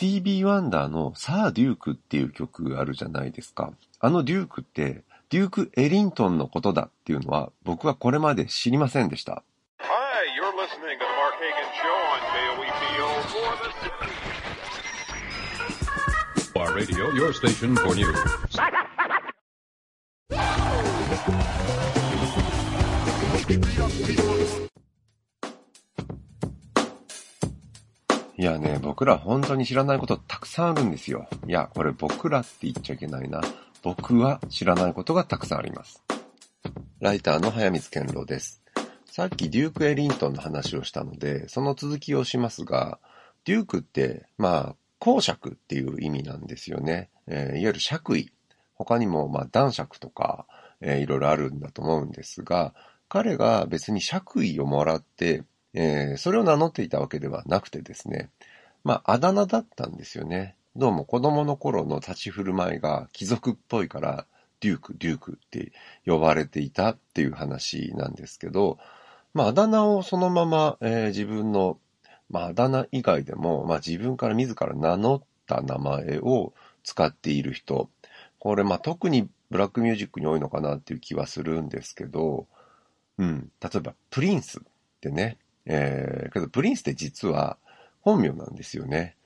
スティービー・ワンダーのさあデュークっていう曲あるじゃないですか。あのデュークって、デューク・エリントンのことだっていうのは僕はこれまで知りませんでした。いやね、僕ら本当に知らないことたくさんあるんですよ。いや、これ僕らって言っちゃいけないな。僕は知らないことがたくさんあります。ライターの早水健郎です。さっきデューク・エリントンの話をしたので、その続きをしますが、デュークって、まあ、公爵っていう意味なんですよね。えーいわゆる爵位。他にも、まあ、男爵とか、えーいろいろあるんだと思うんですが、彼が別に爵位をもらって、えーそれを名乗っていたわけではなくてですね、まあ、あだ名だったんですよね。どうも子供の頃の立ち振る舞いが貴族っぽいから、デューク、デュークって呼ばれていたっていう話なんですけど、まあ、あだ名をそのまま、えー自分の、まあ、あだ名以外でも、まあ、自分から自ら名乗った名前を使っている人、これ、まあ、特にブラックミュージックに多いのかなっていう気はするんですけど、うん、例えば、プリンスってね、えーけど、プリンスって実は本名なんですよね。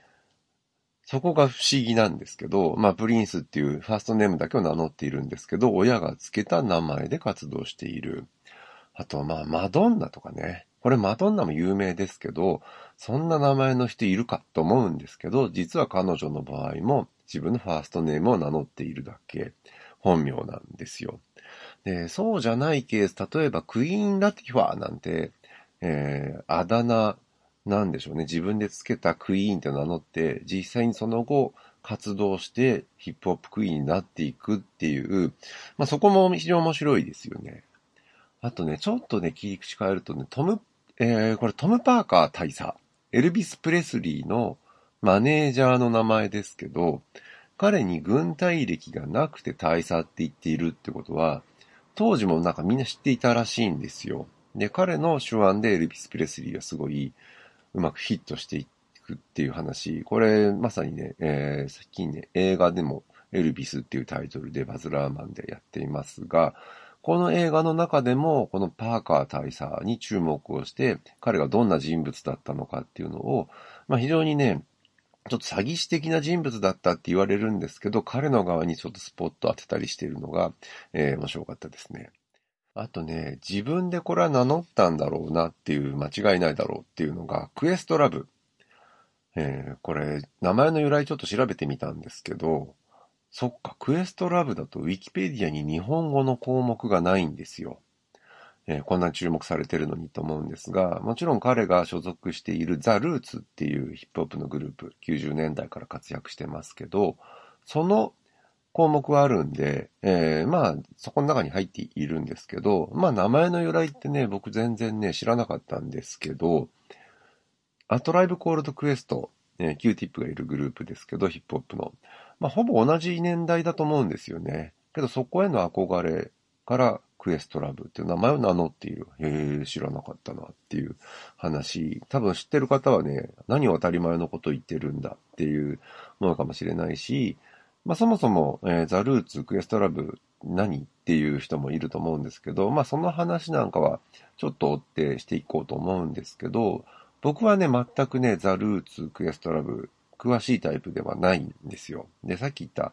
そこが不思議なんですけど、まあ、プリンスっていうファーストネームだけを名乗っているんですけど、親がつけた名前で活動している。あと、まあ、マドンナとかね。これマドンナも有名ですけど、そんな名前の人いるかと思うんですけど、実は彼女の場合も自分のファーストネームを名乗っているだけ、本名なんですよ。で、そうじゃないケース、例えばクイーン・ラティファーなんて、えー、あだ名なんでしょうね。自分でつけたクイーンって名乗って、実際にその後活動してヒップホップクイーンになっていくっていう、まあそこも非常に面白いですよね。あとね、ちょっとね、切り口変えるとね、トム、えー、これトム・パーカー大佐。エルビス・プレスリーのマネージャーの名前ですけど、彼に軍隊歴がなくて大佐って言っているってことは、当時もなんかみんな知っていたらしいんですよ。で、彼の手腕でエルビス・プレスリーがすごいうまくヒットしていくっていう話。これ、まさにね、えー、最近ね、映画でもエルビスっていうタイトルでバズ・ラーマンでやっていますが、この映画の中でも、このパーカー大佐に注目をして、彼がどんな人物だったのかっていうのを、まあ非常にね、ちょっと詐欺師的な人物だったって言われるんですけど、彼の側にちょっとスポット当てたりしているのが、えー面白かったですね。あとね、自分でこれは名乗ったんだろうなっていう、間違いないだろうっていうのが、クエストラブ。えーこれ、名前の由来ちょっと調べてみたんですけど、そっか、クエストラブだとウィキペディアに日本語の項目がないんですよ。えーこんなに注目されてるのにと思うんですが、もちろん彼が所属しているザ・ルーツっていうヒップホップのグループ、90年代から活躍してますけど、その項目はあるんで、えーまあ、そこの中に入っているんですけど、まあ、名前の由来ってね、僕全然ね、知らなかったんですけど、 A Tribe Called Quest、えー、 Qティップがいるグループですけど、ヒップホップの。まあ、ほぼ同じ年代だと思うんですよね。けど、そこへの憧れから、クエストラブっていう名前を名乗っている。へえ、知らなかったなっていう話。多分知ってる方はね、何を当たり前のこと言ってるんだっていうものかもしれないし、まあそもそも、えーザ・ルーツ、クエストラブ、何っていう人もいると思うんですけど、まあその話なんかはちょっと追ってしていこうと思うんですけど、僕はね、全くね、ザ・ルーツ、クエストラブ、詳しいタイプではないんですよ。で、さっき言った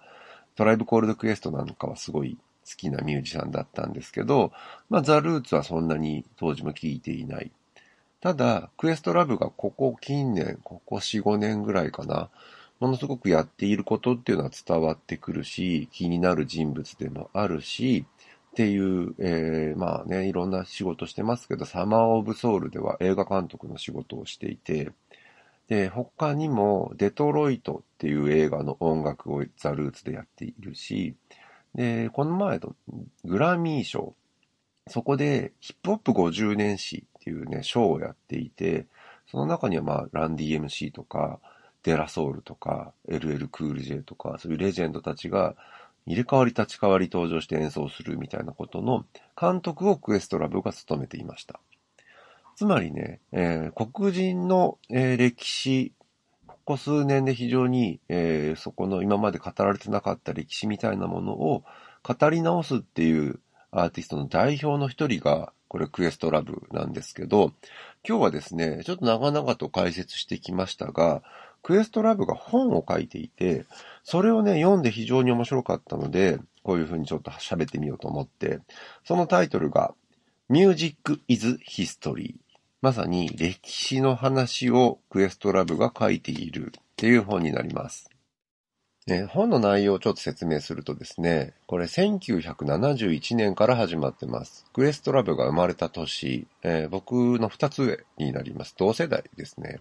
トライブ・コールド・クエストなんかはすごい好きなミュージシャンだったんですけど、まあザ・ルーツはそんなに当時も聴いていない。ただ、クエストラブがここ近年、ここ4、5年ぐらいかな、ものすごくやっていることっていうのは伝わってくるし、気になる人物でもあるし、っていう、えー、まあね、いろんな仕事してますけど、サマーオブソウルでは映画監督の仕事をしていて、で、他にも、デトロイトっていう映画の音楽をザ・ルーツでやっているし、で、この前のグラミー賞、そこでヒップホップ50年史っていうね、賞をやっていて、その中にはまあ、ランディ MC とか、デラソウルとか、LL クール J とか、そういうレジェンドたちが入れ替わり立ち替わり登場して演奏するみたいなことの監督をクエストラブが務めていました。つまりね、えー、黒人の、えー、歴史、ここ数年で非常に、えー、そこの今まで語られてなかった歴史みたいなものを語り直すっていうアーティストの代表の一人が、これクエストラブなんですけど、今日はですね、ちょっと長々と解説してきましたが、クエストラブが本を書いていて、それをね、読んで非常に面白かったので、こういうふうにちょっと喋ってみようと思って、そのタイトルが、Music is History。まさに歴史の話をクエストラブが書いているっていう本になります。え本の内容をちょっと説明するとですね、これ1971年から始まってます。クエストラブが生まれた年、えー、僕の2つ上になります。同世代ですね。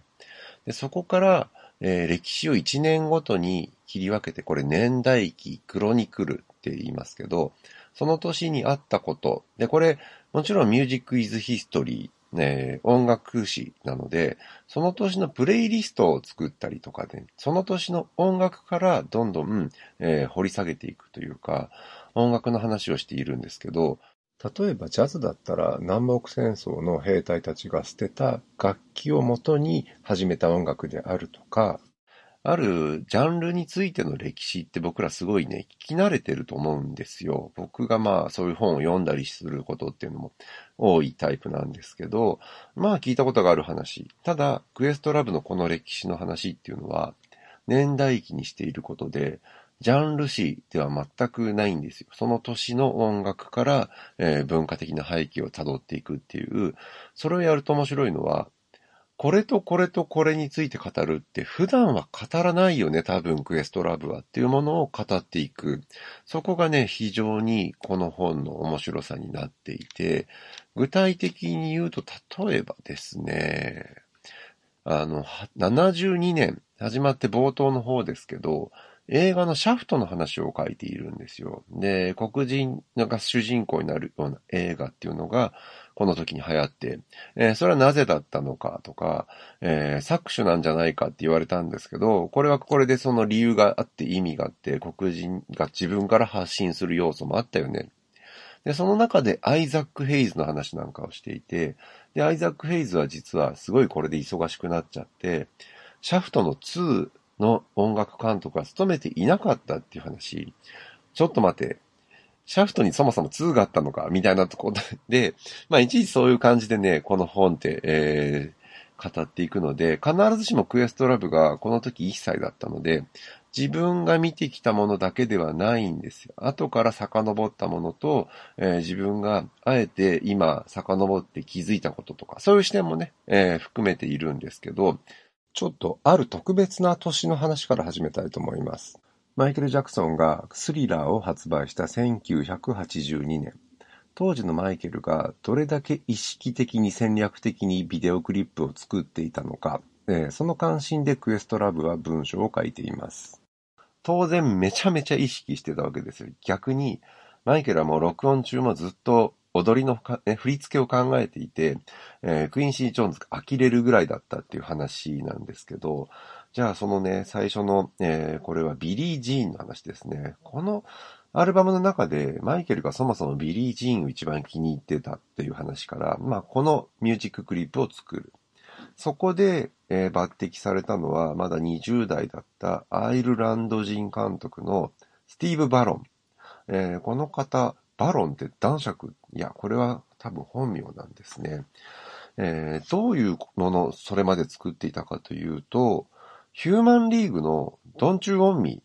でそこから、えー、歴史を1年ごとに切り分けて、これ年代記、クロニクルって言いますけど、その年にあったこと。で、これ、もちろんミュージックイズヒストリー、ね、音楽誌なので、その年のプレイリストを作ったりとかで、その年の音楽からどんどん、えー、掘り下げていくというか、音楽の話をしているんですけど、例えばジャズだったら南北戦争の兵隊たちが捨てた楽器をもとに始めた音楽であるとか、あるジャンルについての歴史って僕らすごいね、聞き慣れてると思うんですよ。僕がまあそういう本を読んだりすることっていうのも多いタイプなんですけど、まあ聞いたことがある話。ただ、クエストラブのこの歴史の話っていうのは、年代記にしていることで、ジャンル誌では全くないんですよ。その年の音楽から、えー、文化的な背景を辿っていくっていう、それをやると面白いのは、これとこれとこれについて語るって普段は語らないよね、多分クエストラブはっていうものを語っていく。そこがね、非常にこの本の面白さになっていて、具体的に言うと、例えばですね、あの、72年、始まって冒頭の方ですけど、映画のシャフトの話を書いているんですよ。で、黒人が主人公になるような映画っていうのが、この時に流行って、えー、それはなぜだったのかとか、えー、搾取なんじゃないかって言われたんですけど、これはこれでその理由があって意味があって、黒人が自分から発信する要素もあったよね。で、その中でアイザック・ヘイズの話なんかをしていて、で、アイザック・ヘイズは実はすごいこれで忙しくなっちゃって、シャフトの2の音楽監督は務めていなかったっていう話。ちょっと待って。シャフトにそもそも2があったのかみたいなところで、まあいちいちそういう感じでね、この本って、えー、語っていくので、必ずしもクエストラブがこの時1歳だったので、自分が見てきたものだけではないんですよ。後から遡ったものと、えー、自分があえて今遡って気づいたこととか、そういう視点もね、えー、含めているんですけど、ちょっとある特別な年の話から始めたいと思います。マイケル・ジャクソンがスリラーを発売した1982年。当時のマイケルがどれだけ意識的に戦略的にビデオクリップを作っていたのか、えー、その関心でクエストラブは文章を書いています。当然めちゃめちゃ意識してたわけですよ。逆に、マイケルはもう録音中もずっと踊りの振り付けを考えていて、えー、クインシー・ジョーンズが呆れるぐらいだったっていう話なんですけど、じゃあそのね、最初の、えー、これはビリー・ジーンの話ですね。このアルバムの中でマイケルがそもそもビリー・ジーンを一番気に入ってたっていう話から、まあこのミュージッククリップを作る。そこで、えー、抜擢されたのはまだ20代だったアイルランド人監督のスティーブ・バロン。えー、この方、バロンって男爵、いや、これは多分本名なんですね。えー、どういうもの、それまで作っていたかというと、ヒューマンリーグのドンチューオンミ、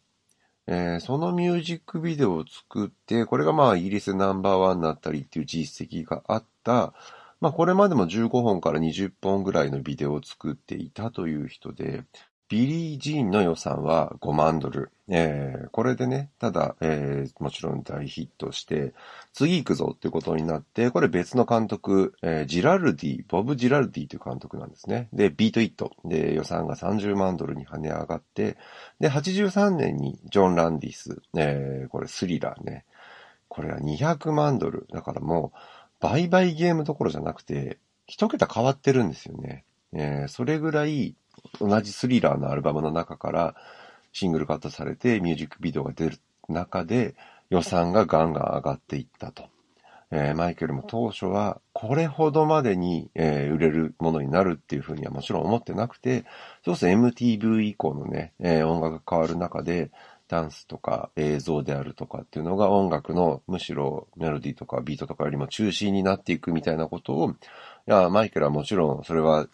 えー、そのミュージックビデオを作って、これがまあイギリスナンバーワンになったりっていう実績があった、まあこれまでも15本から20本ぐらいのビデオを作っていたという人で、ビリー・ジーンの予算は5万ドル。えー、これでね、ただ、えー、もちろん大ヒットして、次行くぞってことになって、これ別の監督、えー、ジラルディ、ボブ・ジラルディという監督なんですね。で、ビート・イット。で、予算が30万ドルに跳ね上がって、で、83年にジョン・ランディス、えー、これスリラーね。これは200万ドル。だからもう、倍々ゲームどころじゃなくて、一桁変わってるんですよね。えー、それぐらい、同じスリラーのアルバムの中からシングルカットされてミュージックビデオが出る中で予算がガンガン上がっていったと。えー、マイケルも当初はこれほどまでに、えー、売れるものになるっていうふうにはもちろん思ってなくて、そうすると MTV 以降のね、えー、音楽が変わる中で、ダンスとか映像であるとかっていうのが音楽のむしろメロディーとかビートとかよりも中心になっていくみたいなことを、いや、マイケルはもちろんそれは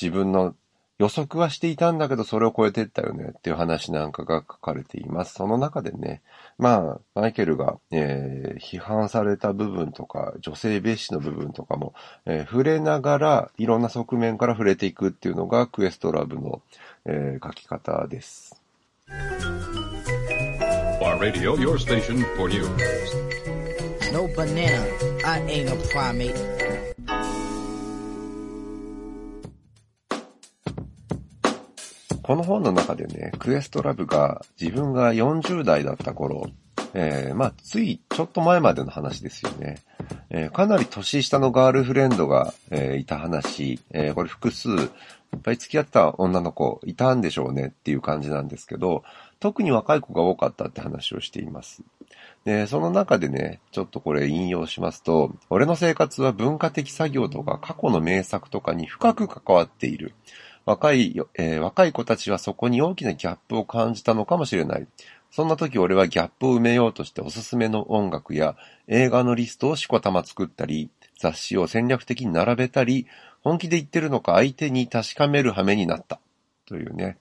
自分の予測はしていたんだけど、それを超えてったよねっていう話なんかが書かれています。その中でね、まあ、マイケルが、えー、批判された部分とか、女性蔑視の部分とかも、えー、触れながら、いろんな側面から触れていくっていうのが、クエストラブの、えー、書き方です。Radio, your station for news. No banana, I ain't a primate. この本の中でね、クエストラブが自分が40代だった頃、えー、まあ、ついちょっと前までの話ですよね。えー、かなり年下のガールフレンドが、えー、いた話、え、これ複数、いっぱい付き合った女の子いたんでしょうねっていう感じなんですけど、特に若い子が多かったって話をしています。で、その中でね、ちょっとこれ引用しますと、俺の生活は文化的作業とか過去の名作とかに深く関わっている。若い、えー、若い子たちはそこに大きなギャップを感じたのかもしれない。そんな時俺はギャップを埋めようとしておすすめの音楽や映画のリストをしこたま作ったり、雑誌を戦略的に並べたり、本気で言ってるのか相手に確かめる羽目になった。というね。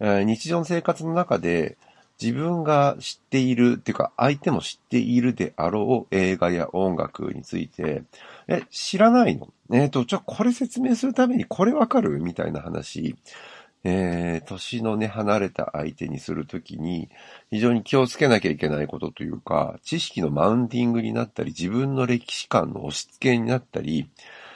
えー、日常の生活の中で自分が知っているっていうか相手も知っているであろう映画や音楽について、え、知らないの？えっ、ー、と、じゃあこれ説明するためにこれわかる？みたいな話。えー、年のね、離れた相手にするときに、非常に気をつけなきゃいけないことというか、知識のマウンティングになったり、自分の歴史観の押し付けになったり、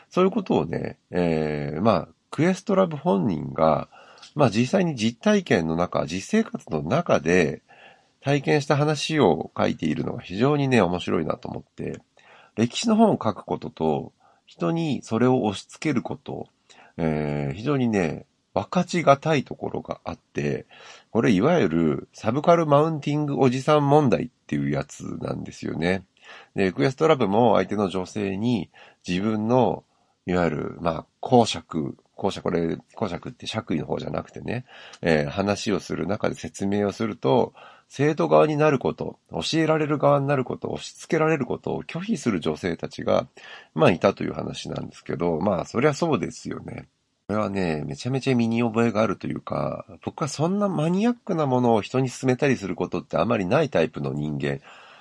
そういうことをね、えー、まあ、クエストラブ本人が、まあ実際に実体験の中、実生活の中で体験した話を書いているのが非常にね、面白いなと思って、歴史の本を書くことと、人にそれを押し付けること、えー、非常にね、分かちがたいところがあって、これいわゆるサブカルマウンティングおじさん問題っていうやつなんですよね。で、クエストラブも相手の女性に自分の、いわゆる、まあ、公爵、公爵、これ、公爵って爵位の方じゃなくてね、えー、話をする中で説明をすると、生徒側になること、教えられる側になること、押し付けられることを拒否する女性たちが、まあいたという話なんですけど、まあそりゃそうですよね。これはね、めちゃめちゃ身に覚えがあるというか、僕はそんなマニアックなものを人に勧めたりすることってあまりないタイプの人間。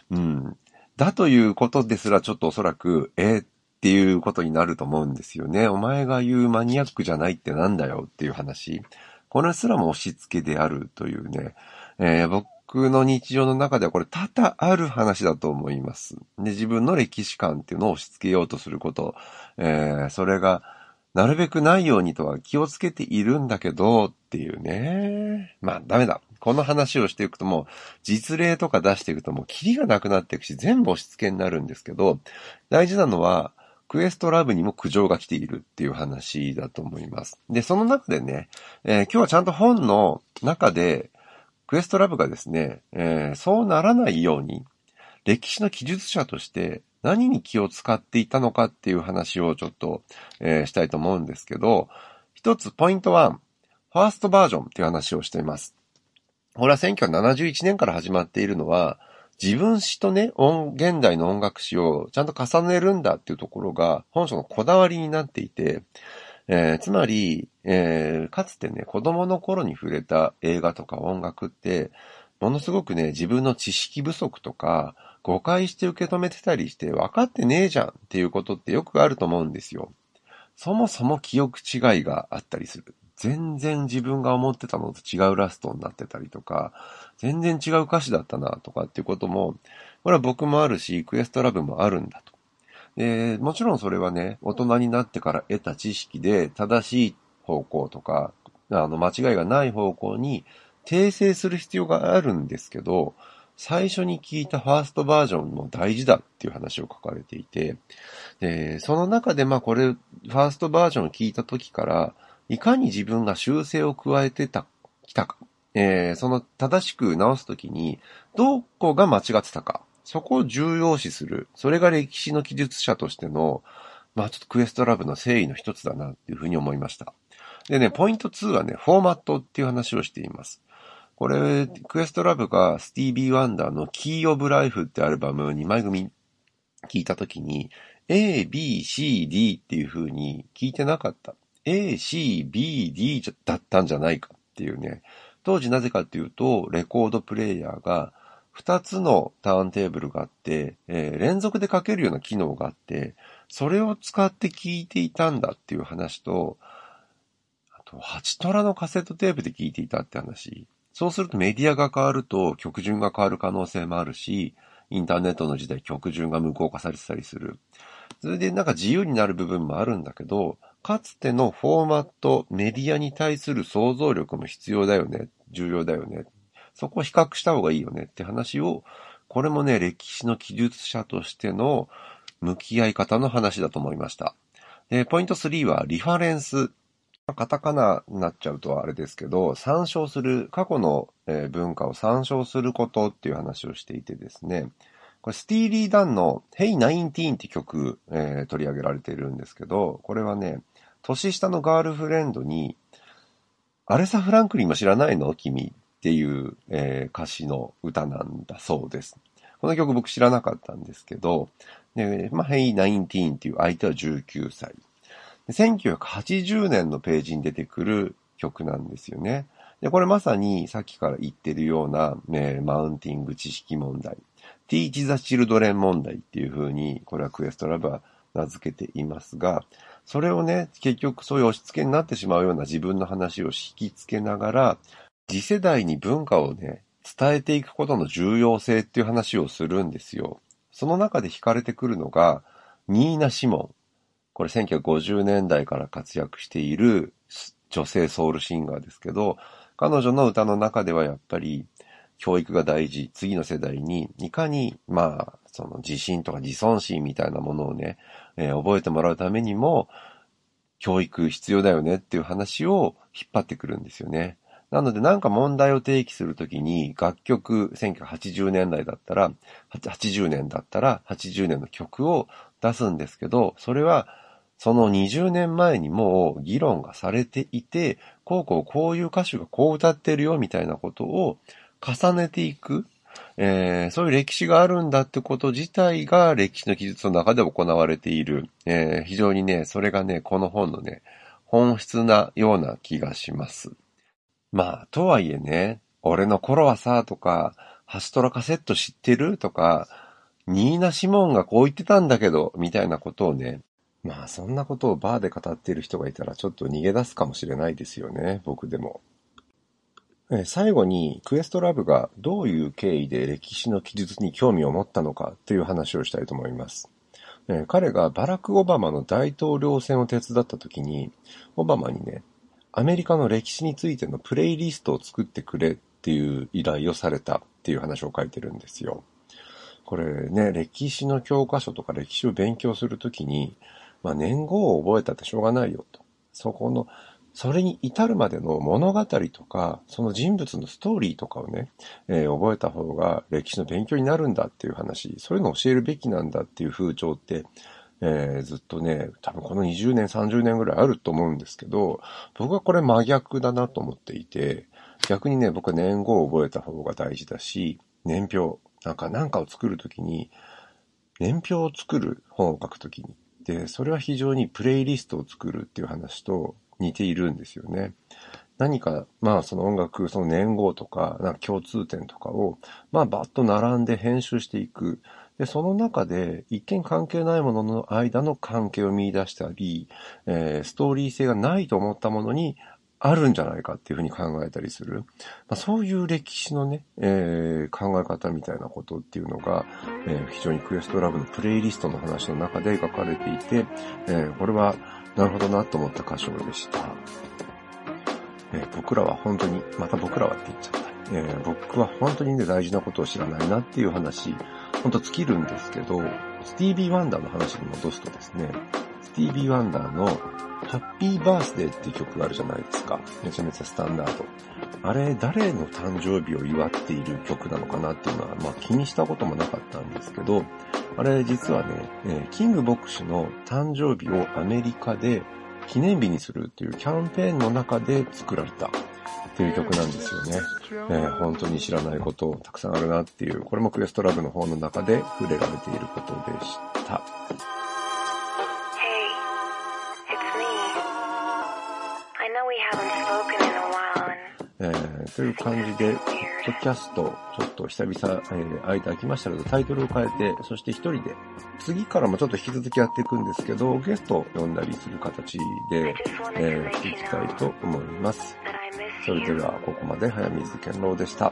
うん。だということですらちょっとおそらく、えー、っていうことになると思うんですよね。お前が言うマニアックじゃないってなんだよっていう話。これすらも押し付けであるというね。えー、僕の日常の中ではこれ多々ある話だと思います。で、自分の歴史観っていうのを押し付けようとすること、えー、それがなるべくないようにとは気をつけているんだけどっていうね。まあダメだ。この話をしていくともう実例とか出していくともうキリがなくなっていくし全部押し付けになるんですけど、大事なのはクエストラブにも苦情が来ているっていう話だと思います。で、その中でね、えー、今日はちゃんと本の中でクエストラブがですね、えー、そうならないように、歴史の記述者として何に気を使っていたのかっていう話をちょっと、えー、したいと思うんですけど、一つポイント1、ファーストバージョンっていう話をしています。これは1971年から始まっているのは、自分史とね、現代の音楽史をちゃんと重ねるんだっていうところが本書のこだわりになっていて、えー、つまり、えー、かつてね、子供の頃に触れた映画とか音楽って、ものすごくね、自分の知識不足とか、誤解して受け止めてたりして分かってねえじゃんっていうことってよくあると思うんですよ。そもそも記憶違いがあったりする。全然自分が思ってたのと違うラストになってたりとか、全然違う歌詞だったなとかっていうことも、これは僕もあるし、クエストラブもあるんだと。で、もちろんそれはね、大人になってから得た知識で正しい方向とか、あの、間違いがない方向に訂正する必要があるんですけど、最初に聞いたファーストバージョンも大事だっていう話を書かれていて、で、その中でまあこれ、ファーストバージョンを聞いた時から、いかに自分が修正を加えてた、きたか、えー、その正しく直すときに、どこが間違ってたか、そこを重要視する。それが歴史の記述者としての、まあちょっとクエストラブの誠意の一つだなっていうふうに思いました。でね、ポイント2はね、フォーマットっていう話をしています。これ、クエストラブがスティービー・ワンダーのキー・オブ・ライフってアルバム2枚組聞いたときに、A, B, C, D っていう風に聞いてなかった。A, C, B, D だったんじゃないかっていうね。当時なぜかっていうと、レコードプレイヤーが2つのターンテーブルがあって、えー、連続で書けるような機能があって、それを使って聞いていたんだっていう話と、あと、8トラのカセットテープで聞いていたって話。そうするとメディアが変わると曲順が変わる可能性もあるし、インターネットの時代曲順が無効化されてたりする。それでなんか自由になる部分もあるんだけど、かつてのフォーマット、メディアに対する想像力も必要だよね。重要だよね。そこを比較した方がいいよねって話を、これもね、歴史の記述者としての向き合い方の話だと思いました。で、ポイント3はリファレンス。カタカナになっちゃうとあれですけど、参照する、過去の文化を参照することっていう話をしていてですね、これスティーリー・ダンの Hey 19って曲、えー、取り上げられているんですけど、これはね、年下のガールフレンドに、アレサ・フランクリンも知らないの君っていう、えー、歌詞の歌なんだそうです。この曲僕知らなかったんですけど、でまあ、Hey 19っていう相手は19歳。1980年のページに出てくる曲なんですよね。で、これまさにさっきから言ってるような、ね、マウンティング知識問題、Teach the Children 問題っていう風に、これはクエストラブは名付けていますが、それをね、結局そういう押し付けになってしまうような自分の話を引き付けながら、次世代に文化をね、伝えていくことの重要性っていう話をするんですよ。その中で惹かれてくるのが、ニーナ・シモン。これ1950年代から活躍している女性ソウルシンガーですけど、彼女の歌の中ではやっぱり教育が大事、次の世代にいかに、まあ、その自信とか自尊心みたいなものをね、えー、覚えてもらうためにも、教育必要だよねっていう話を引っ張ってくるんですよね。なのでなんか問題を提起するときに楽曲1980年代だったら、80年だったら80年の曲を出すんですけど、それはその20年前にもう議論がされていて、こうこうこういう歌手がこう歌ってるよみたいなことを重ねていく、えー、そういう歴史があるんだってこと自体が歴史の記述の中で行われている。えー、非常にね、それがね、この本のね、本質なような気がします。まあ、とはいえね、俺の頃はさ、とか、ハストラカセット知ってる？とか、ニーナ・シモンがこう言ってたんだけど、みたいなことをね、まあそんなことをバーで語っている人がいたらちょっと逃げ出すかもしれないですよね、僕でも。最後にクエストラブがどういう経緯で歴史の記述に興味を持ったのかという話をしたいと思います。彼がバラク・オバマの大統領選を手伝った時に、オバマにね、アメリカの歴史についてのプレイリストを作ってくれっていう依頼をされたっていう話を書いてるんですよ。これね、歴史の教科書とか歴史を勉強するときに、まあ、年号を覚えたってしょうがないよと。そこの、それに至るまでの物語とか、その人物のストーリーとかをね、えー、覚えた方が歴史の勉強になるんだっていう話、そういうのを教えるべきなんだっていう風潮って、えー、ずっとね、多分この20年、30年ぐらいあると思うんですけど、僕はこれ真逆だなと思っていて、逆にね、僕は年号を覚えた方が大事だし、年表、なんか何かを作るときに、年表を作る本を書くときに、で、それは非常にプレイリストを作るっていう話と似ているんですよね。何か、まあその音楽、その年号とか、なんか共通点とかを、まあバッと並んで編集していく。で、その中で一見関係ないものの間の関係を見出したり、えー、ストーリー性がないと思ったものにあるんじゃないかっていうふうに考えたりする。まあ、そういう歴史のね、えー、考え方みたいなことっていうのが、えー、非常にクエストラブのプレイリストの話の中で書かれていて、えー、これはなるほどなと思った箇所でした。え僕らは本当に、また僕らはって言っちゃった。え僕は本当にね、大事なことを知らないなっていう話、ほんと尽きるんですけど、スティービー・ワンダーの話に戻すとですね、スティービー・ワンダーのハッピーバースデーっていう曲があるじゃないですか。めちゃめちゃスタンダード。あれ、誰の誕生日を祝っている曲なのかなっていうのは、まあ気にしたこともなかったんですけど、あれ実はね、え、キング牧師の誕生日をアメリカで記念日にするっていうキャンペーンの中で作られたっていう曲なんですよね。えー、本当に知らないことたくさんあるなっていう、これもクエストラブの本の中で触れられていることでした。えー、という感じで、ポッドキャスト、ちょっと久々、えー、間空きましたけど、タイトルを変えて、そして一人で、次からもちょっと引き続きやっていくんですけど、ゲストを呼んだりする形で、えー、していきたいと思います。それでは、ここまで早水健郎でした。